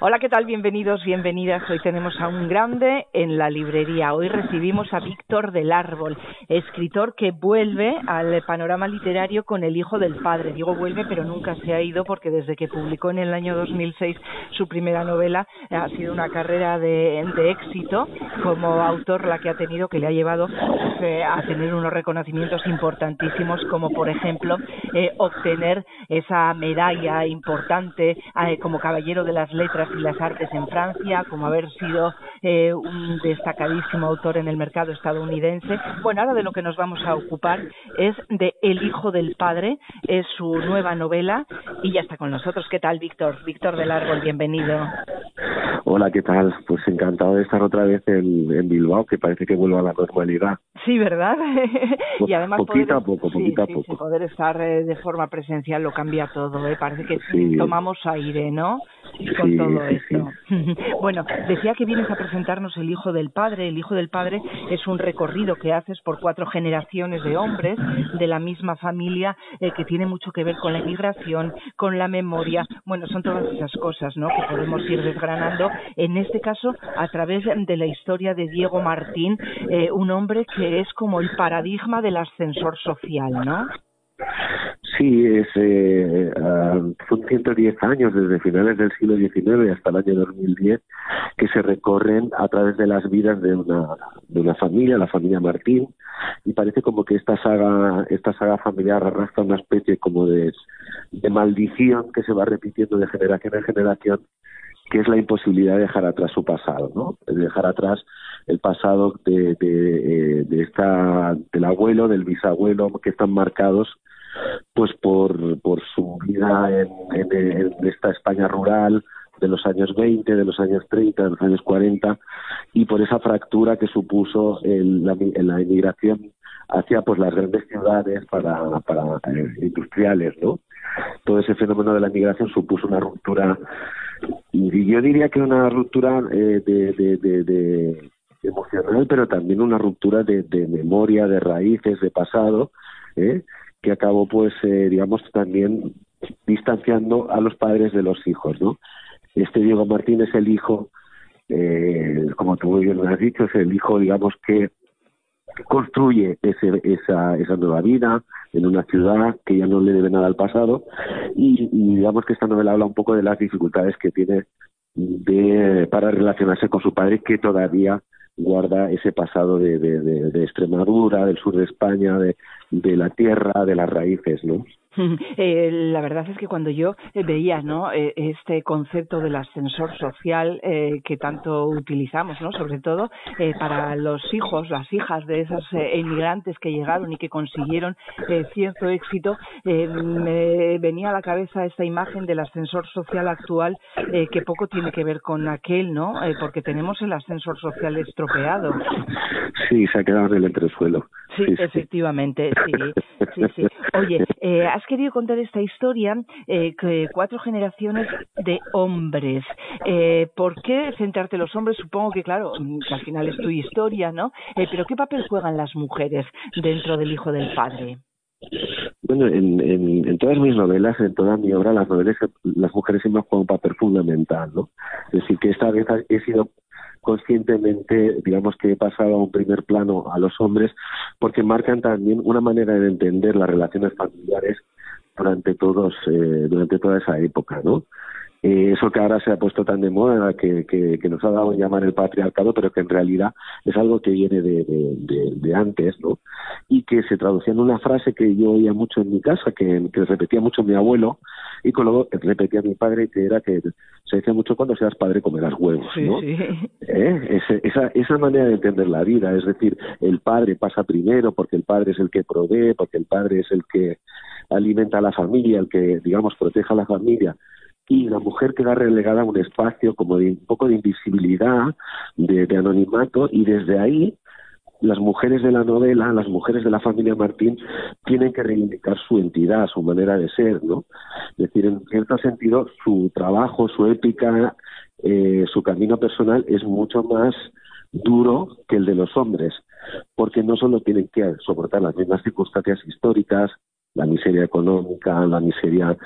Hola, ¿qué tal? Bienvenidos, bienvenidas. Hoy tenemos a un grande en la librería. Hoy recibimos a Víctor del Árbol, escritor que vuelve al panorama literario con El Hijo del Padre. Digo vuelve, pero nunca se ha ido porque desde que publicó en el año 2006 su primera novela ha sido una carrera de, éxito como autor la que ha tenido, que le ha llevado eh, a tener unos reconocimientos importantísimos, como por ejemplo eh, obtener esa medalla importante eh, como Caballero de las Letras y las artes en Francia, como haber sido eh, un destacadísimo autor en el mercado estadounidense. Bueno, ahora de lo que nos vamos a ocupar es de El hijo del padre, es su nueva novela y ya está con nosotros. ¿Qué tal, Víctor? Víctor del Árbol, bienvenido. Hola, ¿qué tal? Pues encantado de estar otra vez en, Bilbao, que parece que vuelve a la normalidad. Sí, ¿verdad? y además poquito a poco, poquito a poco. poder estar eh, de forma presencial lo cambia todo, ¿eh? Parece que tomamos aire, ¿no? Con todo esto. bueno, decía que vienes a presentarnos El Hijo del Padre. El Hijo del Padre es un recorrido que haces por cuatro generaciones de hombres de la misma familia eh, que tiene mucho que ver con la inmigración, con la memoria. Bueno, son todas esas cosas, ¿no? Que podemos ir desgranando. En este caso, a través de la historia de Diego Martín, eh, un hombre que es como el paradigma del ascensor social, ¿no? Sí, es, uh, son 110 años desde finales del siglo XIX hasta el año 2010 que se recorren a través de las vidas de una, de una familia, la familia Martín, y parece como que esta saga, esta saga familiar arrastra una especie como de, de maldición que se va repitiendo de generación en generación que es la imposibilidad de dejar atrás su pasado, ¿no? De dejar atrás el pasado de, de, eh, esta, del abuelo, del bisabuelo, que están marcados pues por, por su vida en, esta España rural de los años 20, de los años 30, de los años 40 y por esa fractura que supuso el, la, la inmigración hacia pues las grandes ciudades para, para eh, industriales, ¿no? Todo ese fenómeno de la inmigración supuso una ruptura y yo diría que una ruptura eh, de, de, emocional, pero también una ruptura de, de memoria, de raíces, de pasado, ¿eh? Que acabó pues eh, digamos también distanciando a los padres de los hijos no este Diego Martín es el hijo eh, como tú muy bien has dicho es el hijo digamos que construye ese, esa, esa nueva vida en una ciudad que ya no le debe nada al pasado. Y, y digamos que esta novela habla un poco de las dificultades que tiene de, para relacionarse con su padre que todavía guarda ese pasado de, de, de, de Extremadura, del sur de España, de, de la tierra, de las raíces, ¿no? Eh, la verdad es que cuando yo eh, veía ¿no? Eh, este concepto del ascensor social eh, que tanto utilizamos, ¿no? sobre todo eh, para los hijos, las hijas de esos inmigrantes que llegaron y que consiguieron cierto éxito, me venía a la cabeza esta imagen del ascensor social actual que poco tiene que ver con aquel, ¿no? porque tenemos el ascensor social estropeado. Sí, se ha quedado en el entresuelo. Sí, efectivamente, sí, sí, sí. Oye, eh, has querido contar esta historia, eh, cuatro generaciones de hombres. Eh, ¿Por qué centrarte en los hombres? Supongo que, claro, que al final es tu historia, ¿no? Eh, pero ¿qué papel juegan las mujeres dentro del Hijo del Padre? Bueno, en, en, en todas mis novelas, en toda mi obra, las novelas, las mujeres siempre juegan un papel fundamental, ¿no? Es decir, que esta vez he sido conscientemente, digamos que he pasado a un primer plano a los hombres, porque marcan también una manera de entender las relaciones familiares durante todos, eh, durante toda esa época, ¿no? eh, eso que ahora se ha puesto tan de moda, que, que, nos ha dado en llamar el patriarcado, pero que en realidad es algo que viene de, de, antes, ¿no? Y que se traducía en una frase que yo oía mucho en mi casa, que, que repetía mucho mi abuelo, y que luego repetía mi padre, que era que se decía mucho cuando seas padre comerás huevos, ¿no? ¿Eh? esa, esa manera de entender la vida, es decir, el padre pasa primero porque el padre es el que provee, porque el padre es el que alimenta a la familia, el que, digamos, proteja a la familia, y la mujer queda relegada a un espacio como de un poco de invisibilidad, de, de anonimato, y desde ahí las mujeres de la novela, las mujeres de la familia Martín, tienen que reivindicar su entidad, su manera de ser, ¿no? Es decir, en cierto sentido, su trabajo, su épica, eh, su camino personal es mucho más duro que el de los hombres, porque no solo tienen que soportar las mismas circunstancias históricas, miseria económica, la miseria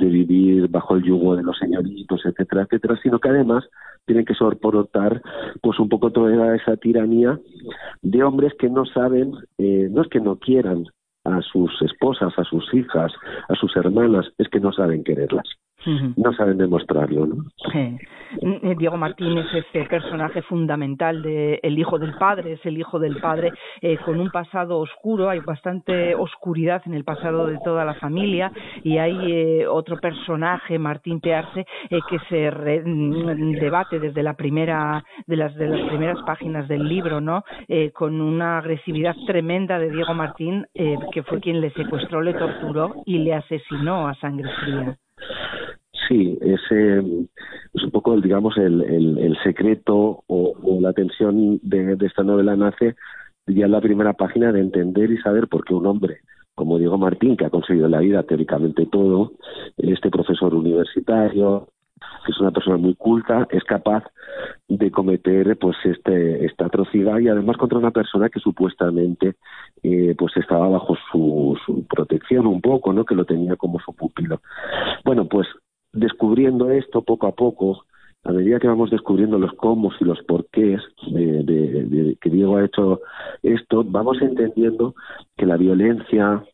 de vivir bajo el yugo de los señoritos, etcétera, etcétera, sino que además tienen que soportar pues un poco toda esa tiranía de hombres que no saben, eh, no es que no quieran a sus esposas, a sus hijas, a sus hermanas, es que no saben quererlas no saben demostrarlo. ¿no? Eh, Diego Martín es ese personaje fundamental de El hijo del padre, es el hijo del padre eh, con un pasado oscuro, hay bastante oscuridad en el pasado de toda la familia y hay eh, otro personaje, Martín Pearse, que se mm, debate desde la primera de las de las primeras páginas del libro, ¿no? con una agresividad tremenda de Diego Martín, que fue quien le secuestró, le torturó y le asesinó a sangre fría. Sí, ese es un poco, digamos, el, el, secreto o, la tensión de, esta novela nace ya en la primera página de entender y saber por qué un hombre como Diego Martín, que ha conseguido la vida teóricamente todo, este profesor universitario, que es una persona muy culta, es capaz de cometer pues este esta atrocidad y además contra una persona que supuestamente eh, pues estaba bajo su, su protección un poco, ¿no? Que lo tenía como su pupilo. Bueno, pues descubriendo esto poco a poco, a medida que vamos descubriendo los cómo y los porqués de, de, que Diego ha hecho esto, vamos entendiendo que la violencia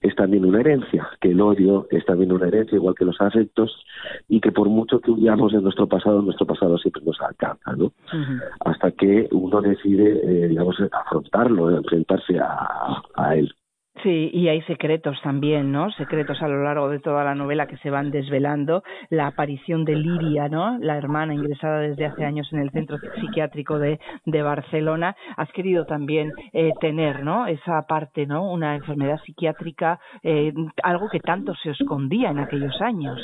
es también una herencia, que el odio es también una herencia, igual que los afectos, y que por mucho que huyamos de nuestro pasado, nuestro pasado siempre nos alcanza, ¿no? Hasta que uno decide, eh, digamos, afrontarlo, enfrentarse a, a él. Sí, y hay secretos también, ¿no? Secretos a lo largo de toda la novela que se van desvelando. La aparición de Liria, ¿no? La hermana ingresada desde hace años en el centro psiquiátrico de, de Barcelona. Has querido también eh, tener, ¿no? Esa parte, ¿no? Una enfermedad psiquiátrica, eh, algo que tanto se escondía en aquellos años.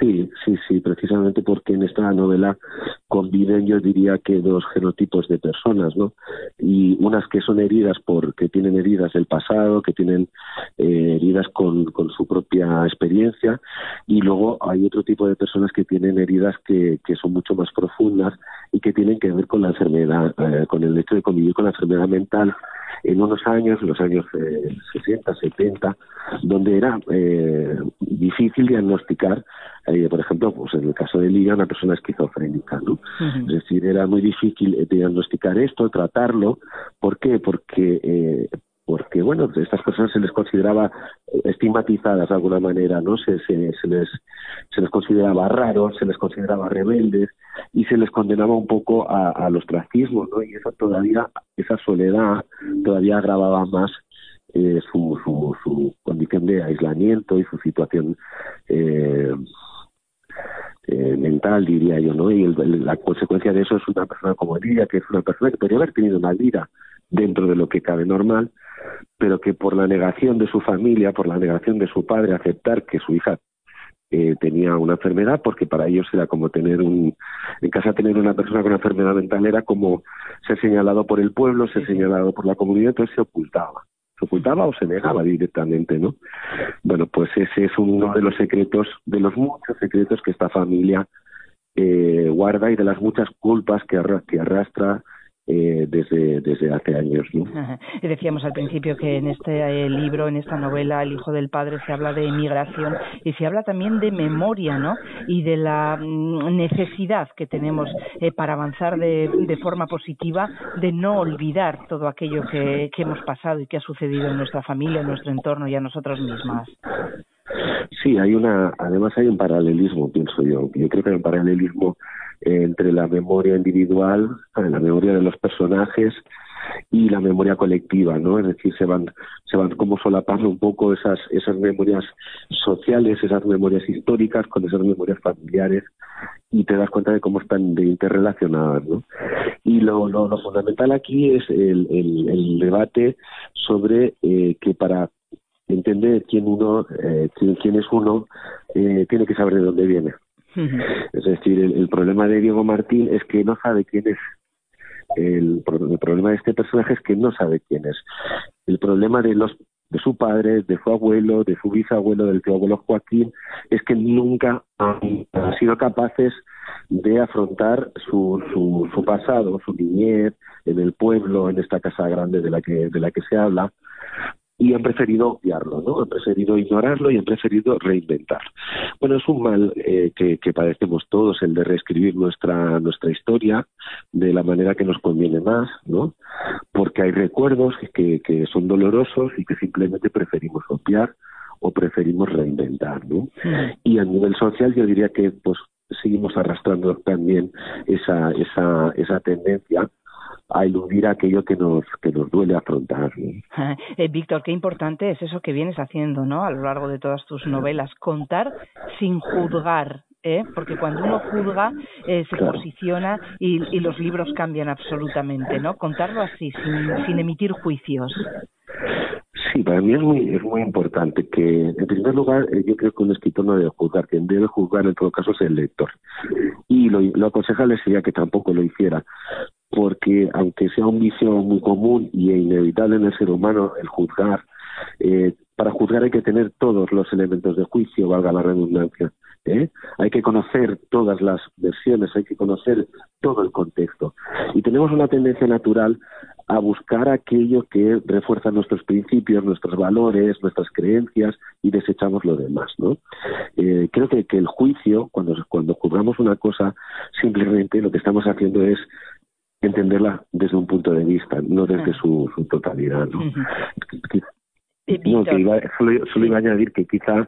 Sí, sí, sí, precisamente porque en esta novela conviven, yo diría que dos genotipos de personas, ¿no? Y unas que son heridas porque tienen heridas del pasado, que tienen eh, heridas con, su propia experiencia, y luego hay otro tipo de personas que tienen heridas que, que son mucho más profundas y que tienen que ver con la enfermedad, eh, con el hecho de convivir con la enfermedad mental en unos años, en los años eh, 60, 70, donde era eh, difícil diagnosticar, eh, por ejemplo, pues en el caso de Liga, una persona esquizofrénica, ¿no? Es decir, era muy difícil eh, diagnosticar esto, tratarlo. ¿Por qué? Porque eh, porque bueno, estas personas se les consideraba estigmatizadas de alguna manera, ¿no? Se, se, se, les, se les consideraba raros, se les consideraba rebeldes y se les condenaba un poco a, al ostracismo, ¿no? Y eso todavía, esa soledad todavía agravaba más eh, su, su, su condición de aislamiento y su situación eh, eh, mental, diría yo, ¿no? Y la consecuencia de eso es una persona como ella, que es una persona que podría haber tenido una vida dentro de lo que cabe normal, pero que por la negación de su familia, por la negación de su padre, aceptar que su hija eh, tenía una enfermedad, porque para ellos era como tener un, en casa tener una persona con una enfermedad mental era como ser señalado por el pueblo, ser señalado por la comunidad, entonces se ocultaba. Se ocultaba o se negaba directamente, ¿no? Bueno, pues ese es uno de los secretos, de los muchos secretos que esta familia eh, guarda y de las muchas culpas que, que arrastra eh, desde, desde hace años. decíamos al principio que en este eh, libro, en esta novela, El hijo del padre, se habla de emigración y se habla también de memoria ¿no? y de la mm, necesidad que tenemos eh, para avanzar de, de, forma positiva de no olvidar todo aquello que, que hemos pasado y que ha sucedido en nuestra familia, en nuestro entorno y a nosotros mismas. Sí, hay una, además hay un paralelismo, pienso yo. Yo creo que hay un paralelismo entre la memoria individual, la memoria de los personajes y la memoria colectiva, ¿no? Es decir, se van se van como solapando un poco esas esas memorias sociales, esas memorias históricas con esas memorias familiares y te das cuenta de cómo están interrelacionadas, ¿no? Y lo, lo, fundamental aquí es el, el, debate sobre eh, que para entender quién uno eh, quién, es uno eh, tiene que saber de dónde viene. Es decir, el problema de Diego Martín es que no sabe quién es el, problema de este personaje es que no sabe quién es. El problema de los de su padre, de su abuelo, de su bisabuelo, del tío abuelo Joaquín, es que nunca han, sido capaces de afrontar su, su, su pasado, su niñez en el pueblo, en esta casa grande de la que de la que se habla, y han preferido obviarlo, ¿no? Han preferido ignorarlo y han preferido reinventar. Bueno, es un mal eh, que, que, padecemos todos, el de reescribir nuestra, nuestra historia de la manera que nos conviene más, ¿no? Porque hay recuerdos que, que son dolorosos y que simplemente preferimos obviar o preferimos reinventar, ¿no? Y a nivel social yo diría que pues seguimos arrastrando también esa, esa, esa tendencia a eludir aquello que nos que nos duele afrontar. Eh, Víctor, qué importante es eso que vienes haciendo, ¿no? A lo largo de todas tus novelas, contar sin juzgar, ¿eh? porque cuando uno juzga eh, se posiciona y, y, los libros cambian absolutamente, ¿no? Contarlo así, sin, sin emitir juicios. Sí, para mí es muy, es muy importante que, en primer lugar, eh, yo creo que un escritor no debe juzgar, quien debe juzgar en todo caso es el lector. Y lo, lo aconsejable sería que tampoco lo hiciera, porque aunque sea un vicio muy común y inevitable en el ser humano el juzgar, eh, para juzgar hay que tener todos los elementos de juicio, valga la redundancia. ¿eh? Hay que conocer todas las versiones, hay que conocer todo el contexto. Y tenemos una tendencia natural a buscar aquello que refuerza nuestros principios, nuestros valores, nuestras creencias y desechamos lo demás, ¿no? Eh, creo que, que el juicio, cuando, cuando juzgamos una cosa, simplemente lo que estamos haciendo es entenderla desde un punto de vista, no desde su, su totalidad, ¿no? No, que iba, solo, iba a añadir que quizá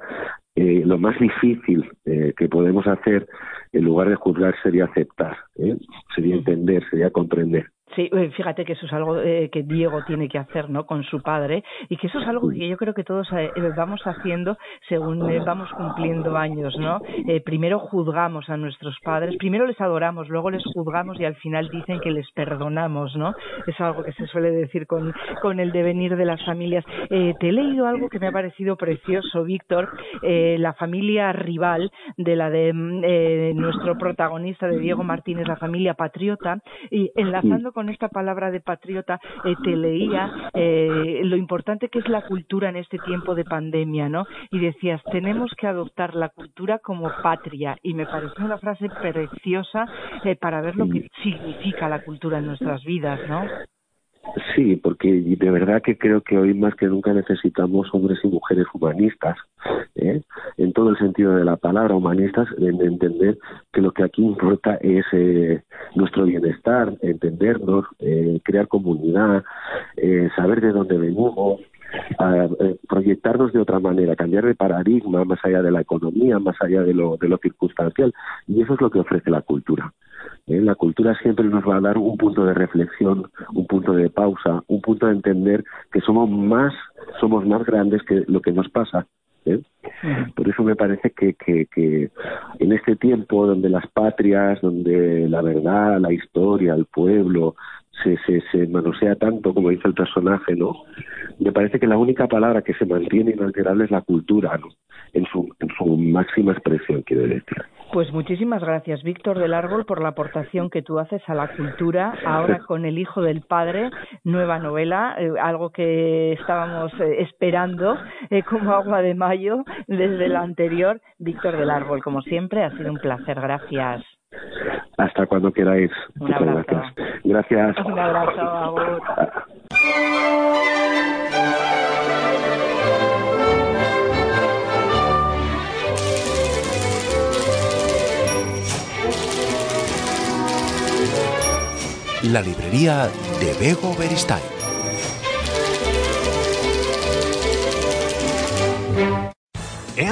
eh, lo más difícil eh, que podemos hacer en lugar de juzgar sería aceptar, ¿eh? sería entender, sería comprender. Sí, eh, fíjate que eso es algo eh, que Diego tiene que hacer, ¿no? Con su padre y que eso es algo que yo creo que todos eh, vamos haciendo según vamos cumpliendo años, ¿no? primero juzgamos a nuestros padres, primero les adoramos, luego les juzgamos y al final dicen que les perdonamos, ¿no? Es algo que se suele decir con, con el devenir de las familias. te he leído algo que me ha parecido precioso, Víctor, la familia rival de la de mm, nuestro protagonista de Diego Martínez, la familia patriota, y enlazando con esta palabra de patriota, eh, te leía eh, lo importante que es la cultura en este tiempo de pandemia, ¿no? Y decías, tenemos que adoptar la cultura como patria. Y me pareció una frase preciosa eh, para ver lo que significa la cultura en nuestras vidas, ¿no? Sí, porque de verdad que creo que hoy más que nunca necesitamos hombres y mujeres humanistas, ¿eh? en todo el sentido de la palabra, humanistas, en entender que lo que aquí importa es eh, nuestro bienestar, entendernos, eh, crear comunidad, eh, saber de dónde venimos, eh, proyectarnos de otra manera, cambiar de paradigma más allá de la economía, más allá de lo, de lo circunstancial. Y eso es lo que ofrece la cultura. ¿eh? La cultura siempre nos va a dar un punto de reflexión, un punto de pausa, un punto de entender que somos más, somos más grandes que lo que nos pasa. ¿Eh? Por eso me parece que, que, que en este tiempo donde las patrias, donde la verdad, la historia, el pueblo, se, se, se manosea tanto como dice el personaje, ¿no? Me parece que la única palabra que se mantiene inalterable es la cultura, ¿no? En su, en su máxima expresión, quiero decir. Pues muchísimas gracias, Víctor del Árbol, por la aportación que tú haces a la cultura. Ahora con El Hijo del Padre, nueva novela, eh, algo que estábamos eh, esperando eh, como agua de mayo desde la anterior. Víctor del Árbol, como siempre, ha sido un placer. Gracias. Hasta cuando queráis. Un abrazo. Gracias. Un abrazo. A vos. La librería de Bego Beristain.